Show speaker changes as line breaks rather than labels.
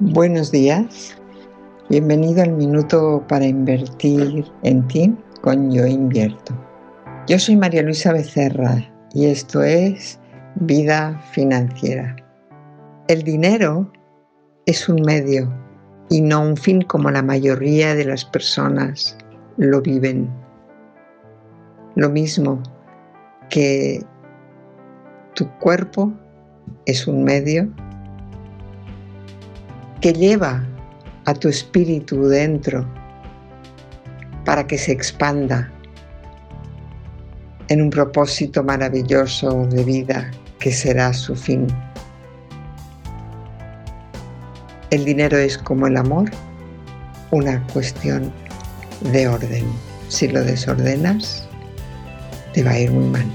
Buenos días, bienvenido al minuto para invertir en ti con Yo Invierto. Yo soy María Luisa Becerra y esto es Vida Financiera. El dinero es un medio y no un fin como la mayoría de las personas lo viven. Lo mismo que tu cuerpo es un medio que lleva a tu espíritu dentro para que se expanda en un propósito maravilloso de vida que será su fin. El dinero es como el amor, una cuestión de orden. Si lo desordenas, te va a ir muy mal.